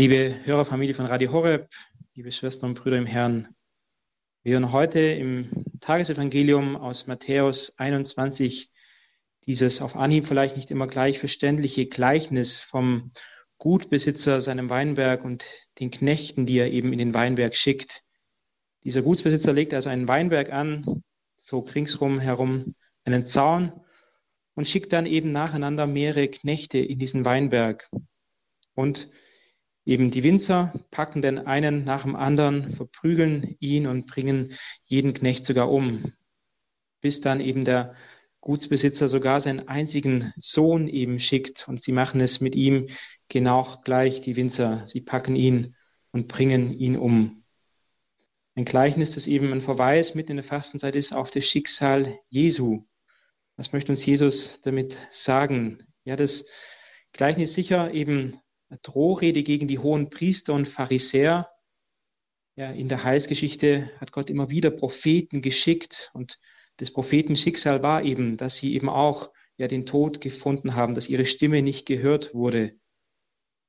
Liebe Hörerfamilie von Radio Horeb, liebe Schwestern und Brüder im Herrn, wir hören heute im Tagesevangelium aus Matthäus 21 dieses auf Anhieb vielleicht nicht immer gleich verständliche Gleichnis vom Gutbesitzer seinem Weinberg und den Knechten, die er eben in den Weinberg schickt. Dieser Gutsbesitzer legt also einen Weinberg an, so ringsrum herum einen Zaun und schickt dann eben nacheinander mehrere Knechte in diesen Weinberg. Und Eben die Winzer packen den einen nach dem anderen, verprügeln ihn und bringen jeden Knecht sogar um, bis dann eben der Gutsbesitzer sogar seinen einzigen Sohn eben schickt und sie machen es mit ihm genau gleich, die Winzer. Sie packen ihn und bringen ihn um. Ein Gleichnis, das eben ein Verweis mitten in der Fastenzeit ist auf das Schicksal Jesu. Was möchte uns Jesus damit sagen? Ja, das Gleichnis sicher eben Drohrede gegen die hohen Priester und Pharisäer. Ja, in der Heilsgeschichte hat Gott immer wieder Propheten geschickt und das Prophetenschicksal war eben, dass sie eben auch ja den Tod gefunden haben, dass ihre Stimme nicht gehört wurde.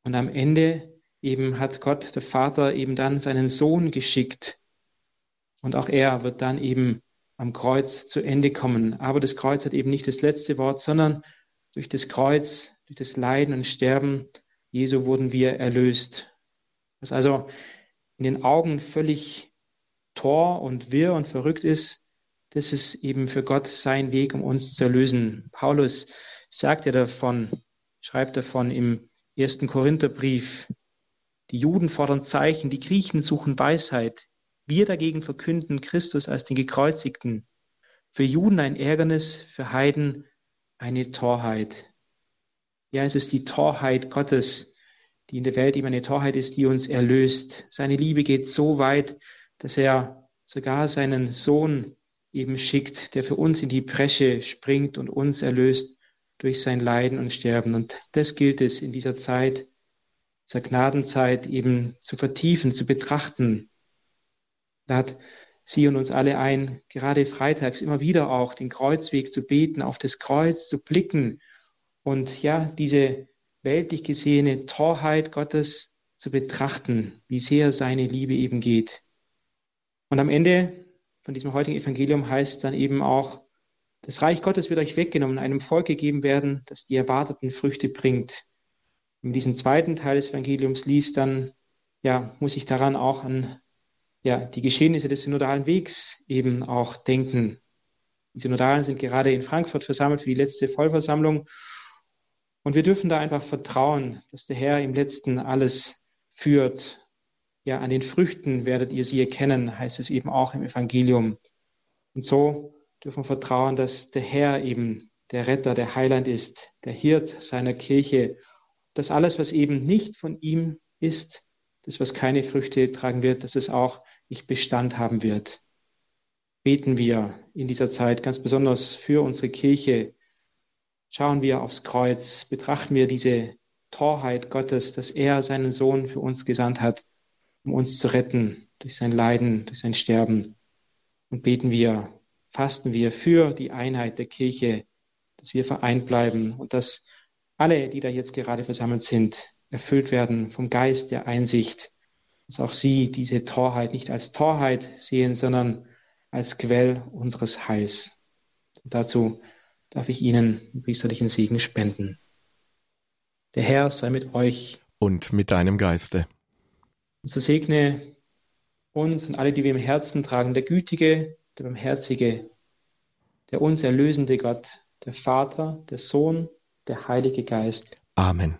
Und am Ende eben hat Gott, der Vater, eben dann seinen Sohn geschickt. Und auch er wird dann eben am Kreuz zu Ende kommen. Aber das Kreuz hat eben nicht das letzte Wort, sondern durch das Kreuz, durch das Leiden und Sterben Jesu wurden wir erlöst. Was also in den Augen völlig tor und wirr und verrückt ist, das ist eben für Gott sein Weg, um uns zu erlösen. Paulus sagt ja davon, schreibt davon im ersten Korintherbrief, die Juden fordern Zeichen, die Griechen suchen Weisheit. Wir dagegen verkünden Christus als den Gekreuzigten. Für Juden ein Ärgernis, für Heiden eine Torheit. Ja, es ist die Torheit Gottes, die in der Welt eben eine Torheit ist, die uns erlöst. Seine Liebe geht so weit, dass er sogar seinen Sohn eben schickt, der für uns in die Bresche springt und uns erlöst durch sein Leiden und Sterben. Und das gilt es in dieser Zeit, dieser Gnadenzeit eben zu vertiefen, zu betrachten. Da hat Sie und uns alle ein, gerade freitags immer wieder auch den Kreuzweg zu beten, auf das Kreuz zu blicken und ja, diese weltlich gesehene Torheit Gottes zu betrachten, wie sehr seine Liebe eben geht. Und am Ende von diesem heutigen Evangelium heißt dann eben auch, das Reich Gottes wird euch weggenommen, einem Volk gegeben werden, das die erwarteten Früchte bringt. Wenn man diesen zweiten Teil des Evangeliums liest, dann ja, muss ich daran auch an ja, die Geschehnisse des synodalen Wegs eben auch denken. Die Synodalen sind gerade in Frankfurt versammelt für die letzte Vollversammlung und wir dürfen da einfach vertrauen, dass der Herr im Letzten alles führt. Ja, an den Früchten werdet ihr sie erkennen, heißt es eben auch im Evangelium. Und so dürfen wir vertrauen, dass der Herr eben der Retter, der Heiland ist, der Hirt seiner Kirche, dass alles, was eben nicht von ihm ist, das, was keine Früchte tragen wird, dass es auch nicht Bestand haben wird. Beten wir in dieser Zeit ganz besonders für unsere Kirche, schauen wir aufs Kreuz, betrachten wir diese Torheit Gottes, dass er seinen Sohn für uns gesandt hat, um uns zu retten durch sein Leiden, durch sein Sterben. Und beten wir, fasten wir für die Einheit der Kirche, dass wir vereint bleiben und dass alle, die da jetzt gerade versammelt sind, erfüllt werden vom Geist der Einsicht, dass auch sie diese Torheit nicht als Torheit sehen, sondern als Quell unseres Heils. Und dazu darf ich Ihnen priesterlichen Segen spenden. Der Herr sei mit euch. Und mit deinem Geiste. Und so segne uns und alle, die wir im Herzen tragen, der gütige, der barmherzige, der uns erlösende Gott, der Vater, der Sohn, der Heilige Geist. Amen.